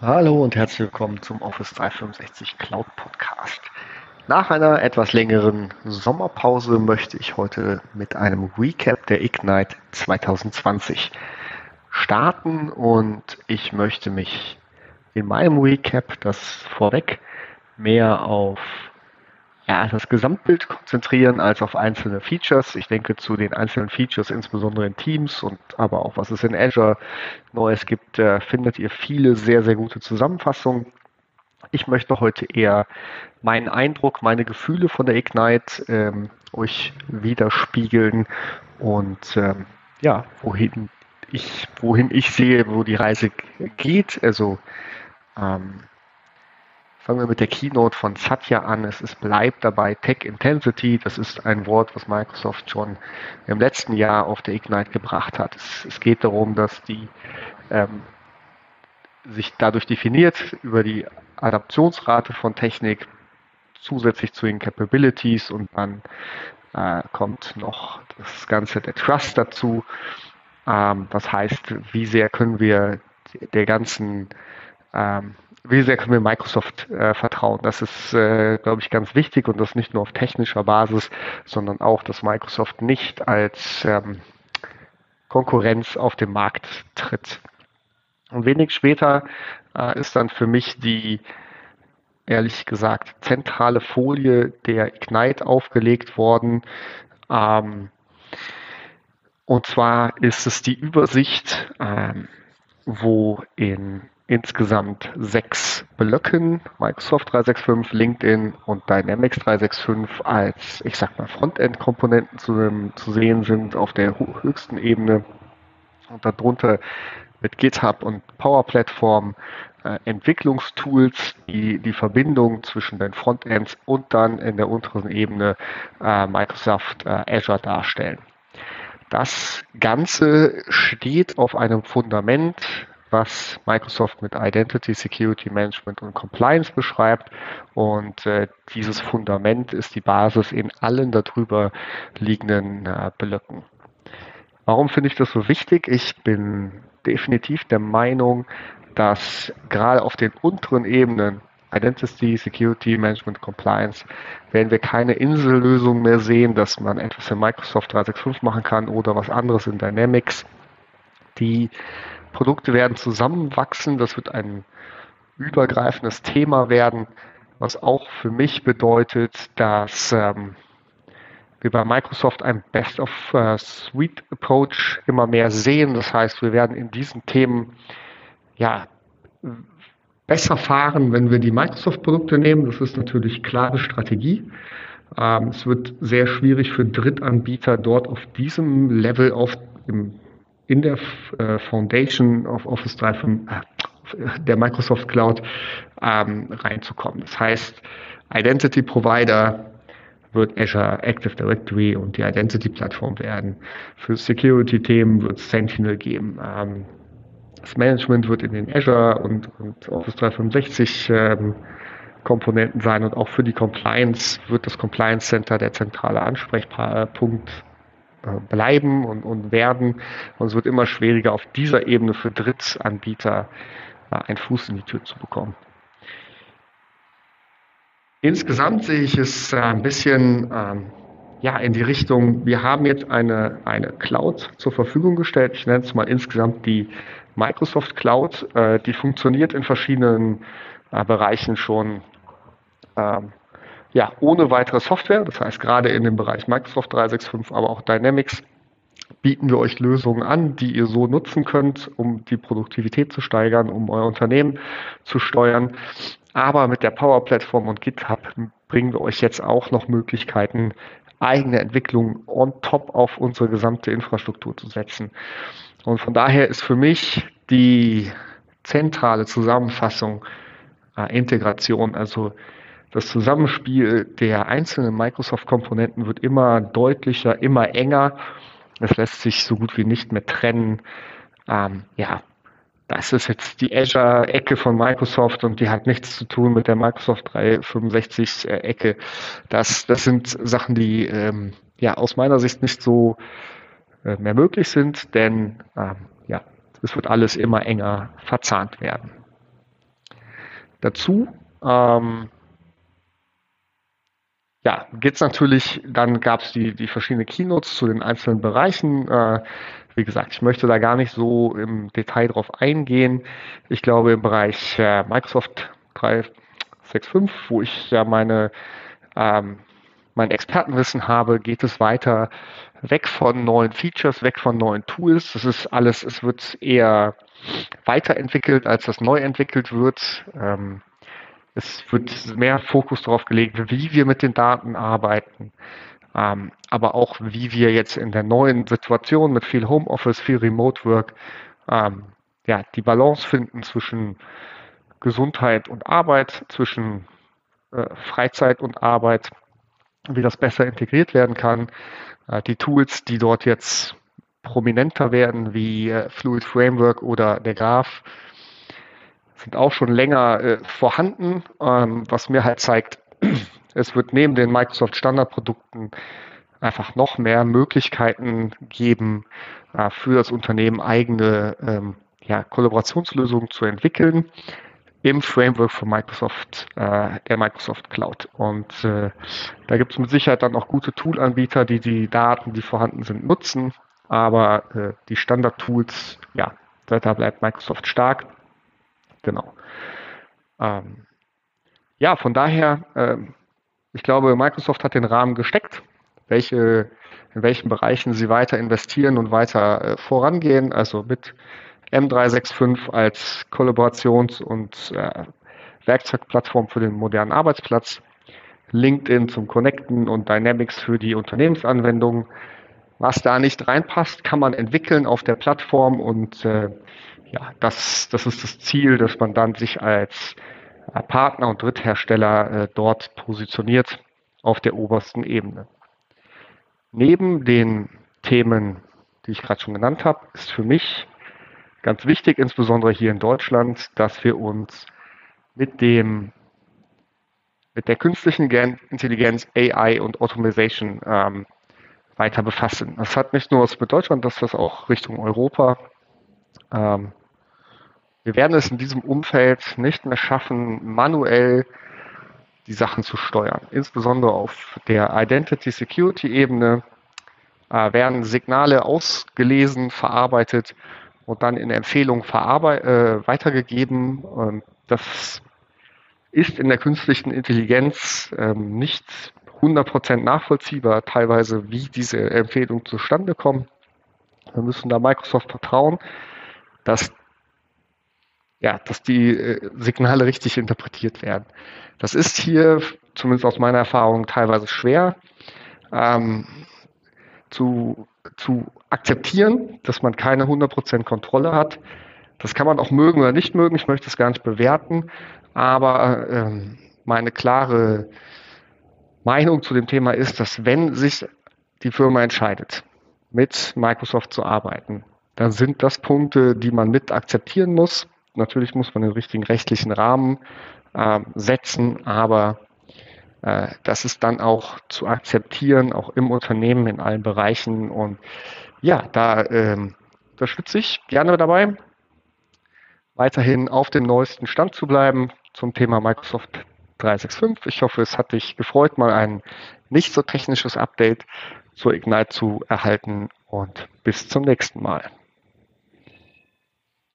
Hallo und herzlich willkommen zum Office 365 Cloud Podcast. Nach einer etwas längeren Sommerpause möchte ich heute mit einem Recap der Ignite 2020 starten und ich möchte mich in meinem Recap, das vorweg, mehr auf ja, das Gesamtbild konzentrieren als auf einzelne Features. Ich denke zu den einzelnen Features, insbesondere in Teams und aber auch was es in Azure Neues gibt, äh, findet ihr viele sehr, sehr gute Zusammenfassungen. Ich möchte heute eher meinen Eindruck, meine Gefühle von der Ignite ähm, euch widerspiegeln und ähm, ja, wohin ich, wohin ich sehe, wo die Reise geht. Also ähm, Fangen wir mit der Keynote von Satya an. Es ist, bleibt dabei Tech Intensity. Das ist ein Wort, was Microsoft schon im letzten Jahr auf der Ignite gebracht hat. Es, es geht darum, dass die ähm, sich dadurch definiert über die Adaptionsrate von Technik zusätzlich zu den Capabilities und dann äh, kommt noch das Ganze der Trust dazu. Ähm, was heißt, wie sehr können wir der ganzen ähm, wie sehr können wir Microsoft äh, vertrauen? Das ist, äh, glaube ich, ganz wichtig und das nicht nur auf technischer Basis, sondern auch, dass Microsoft nicht als ähm, Konkurrenz auf dem Markt tritt. Und wenig später äh, ist dann für mich die, ehrlich gesagt, zentrale Folie der Ignite aufgelegt worden. Ähm, und zwar ist es die Übersicht, ähm, wo in insgesamt sechs Blöcken, Microsoft 365, LinkedIn und Dynamics 365 als, ich sag mal, Frontend-Komponenten zu, zu sehen sind auf der höchsten Ebene und darunter mit GitHub und Power Platform äh, Entwicklungstools, die die Verbindung zwischen den Frontends und dann in der unteren Ebene äh, Microsoft äh, Azure darstellen. Das Ganze steht auf einem Fundament, was Microsoft mit Identity Security Management und Compliance beschreibt. Und äh, dieses Fundament ist die Basis in allen darüber liegenden äh, Blöcken. Warum finde ich das so wichtig? Ich bin definitiv der Meinung, dass gerade auf den unteren Ebenen Identity, Security, Management, Compliance werden wir keine Insellösung mehr sehen, dass man etwas in Microsoft 365 machen kann oder was anderes in Dynamics. Die Produkte werden zusammenwachsen. Das wird ein übergreifendes Thema werden, was auch für mich bedeutet, dass ähm, wir bei Microsoft ein Best of uh, Suite Approach immer mehr sehen. Das heißt, wir werden in diesen Themen ja besser fahren, wenn wir die Microsoft-Produkte nehmen. Das ist natürlich klare Strategie. Ähm, es wird sehr schwierig für Drittanbieter dort auf diesem Level auf im in der äh, Foundation of Office 365, äh, der Microsoft Cloud ähm, reinzukommen. Das heißt, Identity Provider wird Azure Active Directory und die Identity Plattform werden. Für Security-Themen wird es Sentinel geben. Ähm, das Management wird in den Azure und, und Office 365 ähm, Komponenten sein und auch für die Compliance wird das Compliance Center der zentrale Ansprechpunkt äh, bleiben und, und werden. Und es wird immer schwieriger, auf dieser Ebene für Drittanbieter äh, einen Fuß in die Tür zu bekommen. Insgesamt sehe ich es äh, ein bisschen ähm, ja, in die Richtung, wir haben jetzt eine, eine Cloud zur Verfügung gestellt. Ich nenne es mal insgesamt die Microsoft Cloud. Äh, die funktioniert in verschiedenen Bereichen schon ähm, ja, ohne weitere Software. Das heißt, gerade in dem Bereich Microsoft 365, aber auch Dynamics bieten wir euch Lösungen an, die ihr so nutzen könnt, um die Produktivität zu steigern, um euer Unternehmen zu steuern. Aber mit der Power Platform und GitHub bringen wir euch jetzt auch noch Möglichkeiten, eigene Entwicklung on top auf unsere gesamte Infrastruktur zu setzen. Und von daher ist für mich die zentrale Zusammenfassung äh, Integration, also das Zusammenspiel der einzelnen Microsoft-Komponenten wird immer deutlicher, immer enger. Es lässt sich so gut wie nicht mehr trennen. Ähm, ja, das ist jetzt die Azure-Ecke von Microsoft und die hat nichts zu tun mit der Microsoft 365-Ecke. Das, das sind Sachen, die ähm, ja aus meiner Sicht nicht so äh, mehr möglich sind, denn ähm, ja, es wird alles immer enger verzahnt werden. dazu. Ähm, ja, geht's natürlich, dann gab es die, die verschiedenen Keynotes zu den einzelnen Bereichen. Äh, wie gesagt, ich möchte da gar nicht so im Detail drauf eingehen. Ich glaube, im Bereich äh, Microsoft 365, wo ich ja meine, ähm, mein Expertenwissen habe, geht es weiter weg von neuen Features, weg von neuen Tools. Das ist alles, es wird eher weiterentwickelt, als das neu entwickelt wird. Ähm, es wird mehr Fokus darauf gelegt, wie wir mit den Daten arbeiten, ähm, aber auch wie wir jetzt in der neuen Situation mit viel Homeoffice, viel Remote Work, ähm, ja, die Balance finden zwischen Gesundheit und Arbeit, zwischen äh, Freizeit und Arbeit, wie das besser integriert werden kann. Äh, die Tools, die dort jetzt prominenter werden, wie äh, Fluid Framework oder der Graph, sind auch schon länger äh, vorhanden, ähm, was mir halt zeigt, es wird neben den Microsoft Standardprodukten einfach noch mehr Möglichkeiten geben, äh, für das Unternehmen eigene ähm, ja, Kollaborationslösungen zu entwickeln im Framework von Microsoft, äh, der Microsoft Cloud. Und äh, da gibt es mit Sicherheit dann auch gute Toolanbieter, die die Daten, die vorhanden sind, nutzen. Aber äh, die Standard-Tools, ja, da bleibt Microsoft stark. Genau. Ähm, ja, von daher, ähm, ich glaube, Microsoft hat den Rahmen gesteckt, welche, in welchen Bereichen sie weiter investieren und weiter äh, vorangehen. Also mit M365 als Kollaborations- und äh, Werkzeugplattform für den modernen Arbeitsplatz, LinkedIn zum Connecten und Dynamics für die Unternehmensanwendungen. Was da nicht reinpasst, kann man entwickeln auf der Plattform und äh, ja, das, das ist das Ziel, dass man dann sich als äh, Partner und Dritthersteller äh, dort positioniert auf der obersten Ebene. Neben den Themen, die ich gerade schon genannt habe, ist für mich ganz wichtig, insbesondere hier in Deutschland, dass wir uns mit dem mit der künstlichen Intelligenz, AI und Automation ähm, weiter befassen. Das hat nicht nur was mit Deutschland, das ist auch Richtung Europa. Ähm, wir werden es in diesem Umfeld nicht mehr schaffen, manuell die Sachen zu steuern. Insbesondere auf der Identity Security Ebene äh, werden Signale ausgelesen, verarbeitet und dann in Empfehlungen äh, weitergegeben. Ähm, das ist in der künstlichen Intelligenz ähm, nicht 100% nachvollziehbar, teilweise wie diese Empfehlungen zustande kommen. Wir müssen da Microsoft vertrauen, dass, ja, dass die äh, Signale richtig interpretiert werden. Das ist hier, zumindest aus meiner Erfahrung, teilweise schwer ähm, zu, zu akzeptieren, dass man keine 100% Kontrolle hat. Das kann man auch mögen oder nicht mögen, ich möchte es gar nicht bewerten, aber ähm, meine klare Meinung zu dem Thema ist, dass wenn sich die Firma entscheidet, mit Microsoft zu arbeiten, dann sind das Punkte, die man mit akzeptieren muss. Natürlich muss man den richtigen rechtlichen Rahmen äh, setzen, aber äh, das ist dann auch zu akzeptieren, auch im Unternehmen, in allen Bereichen. Und ja, da ähm, unterstütze ich gerne dabei, weiterhin auf dem neuesten Stand zu bleiben zum Thema Microsoft 365. Ich hoffe, es hat dich gefreut, mal ein nicht so technisches Update zur Ignite zu erhalten und bis zum nächsten Mal.